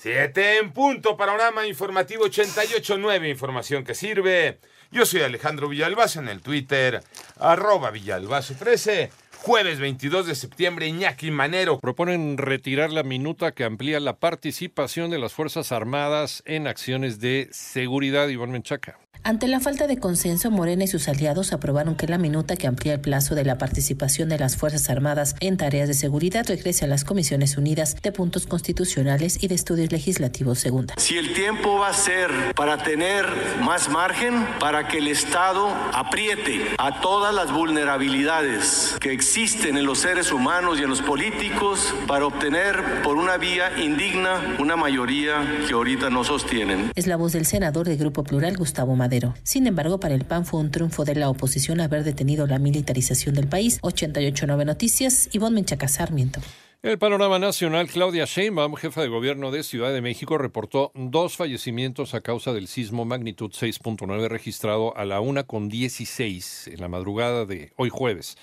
Siete en punto, panorama informativo 88.9, información que sirve. Yo soy Alejandro Villalbazo en el Twitter, arroba Villalbazo 13. Jueves 22 de septiembre, Iñaki Manero. Proponen retirar la minuta que amplía la participación de las Fuerzas Armadas en acciones de seguridad. Iván Menchaca. Ante la falta de consenso, Morena y sus aliados aprobaron que la minuta que amplía el plazo de la participación de las Fuerzas Armadas en tareas de seguridad regrese a las Comisiones Unidas de Puntos Constitucionales y de Estudios Legislativos Segunda. Si el tiempo va a ser para tener más margen, para que el Estado apriete a todas las vulnerabilidades que existen en los seres humanos y en los políticos para obtener por una vía indigna una mayoría que ahorita no sostienen. Es la voz del senador del Grupo Plural, Gustavo Madero. Sin embargo, para el PAN fue un triunfo de la oposición haber detenido la militarización del país. 88.9 Noticias, Ivonne Menchaca Sarmiento. El panorama nacional, Claudia Sheinbaum, jefa de gobierno de Ciudad de México, reportó dos fallecimientos a causa del sismo magnitud 6.9 registrado a la una con 16 en la madrugada de hoy jueves.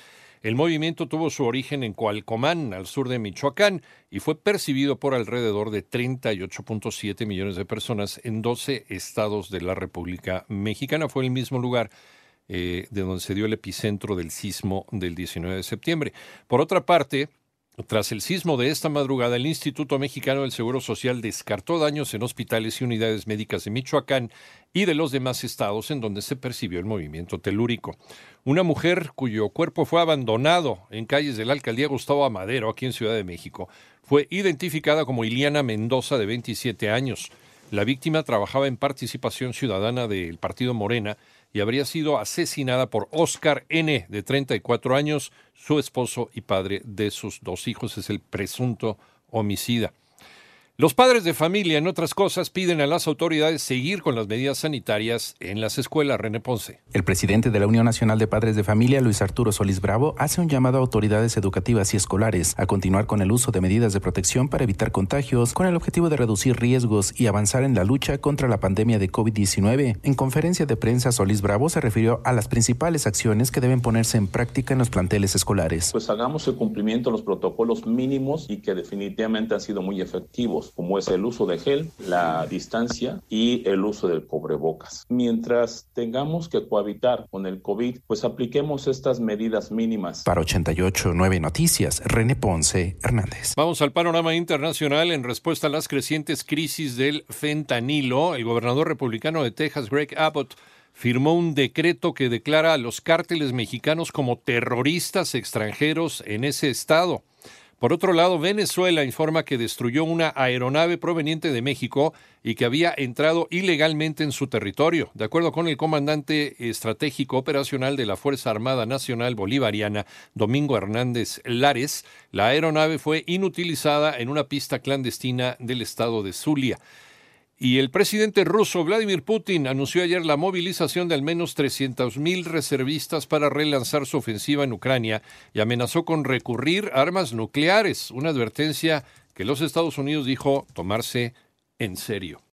El movimiento tuvo su origen en Coalcomán, al sur de Michoacán, y fue percibido por alrededor de 38.7 millones de personas en 12 estados de la República Mexicana. Fue el mismo lugar eh, de donde se dio el epicentro del sismo del 19 de septiembre. Por otra parte, tras el sismo de esta madrugada, el Instituto Mexicano del Seguro Social descartó daños en hospitales y unidades médicas de Michoacán y de los demás estados en donde se percibió el movimiento telúrico. Una mujer cuyo cuerpo fue abandonado en calles de la alcaldía Gustavo Amadero, aquí en Ciudad de México, fue identificada como Iliana Mendoza, de 27 años. La víctima trabajaba en participación ciudadana del partido Morena y habría sido asesinada por Oscar N., de 34 años, su esposo y padre de sus dos hijos. Es el presunto homicida. Los padres de familia, en otras cosas, piden a las autoridades seguir con las medidas sanitarias en las escuelas. René Ponce. El presidente de la Unión Nacional de Padres de Familia, Luis Arturo Solís Bravo, hace un llamado a autoridades educativas y escolares a continuar con el uso de medidas de protección para evitar contagios, con el objetivo de reducir riesgos y avanzar en la lucha contra la pandemia de COVID-19. En conferencia de prensa, Solís Bravo se refirió a las principales acciones que deben ponerse en práctica en los planteles escolares. Pues hagamos el cumplimiento de los protocolos mínimos y que definitivamente han sido muy efectivos como es el uso de gel, la distancia y el uso del cubrebocas. Mientras tengamos que cohabitar con el COVID, pues apliquemos estas medidas mínimas. Para 88 9 Noticias, René Ponce Hernández. Vamos al panorama internacional en respuesta a las crecientes crisis del fentanilo. El gobernador republicano de Texas, Greg Abbott, firmó un decreto que declara a los cárteles mexicanos como terroristas extranjeros en ese estado. Por otro lado, Venezuela informa que destruyó una aeronave proveniente de México y que había entrado ilegalmente en su territorio. De acuerdo con el comandante estratégico operacional de la Fuerza Armada Nacional Bolivariana, Domingo Hernández Lares, la aeronave fue inutilizada en una pista clandestina del estado de Zulia. Y el presidente ruso Vladimir Putin anunció ayer la movilización de al menos 300.000 reservistas para relanzar su ofensiva en Ucrania y amenazó con recurrir a armas nucleares, una advertencia que los Estados Unidos dijo tomarse en serio.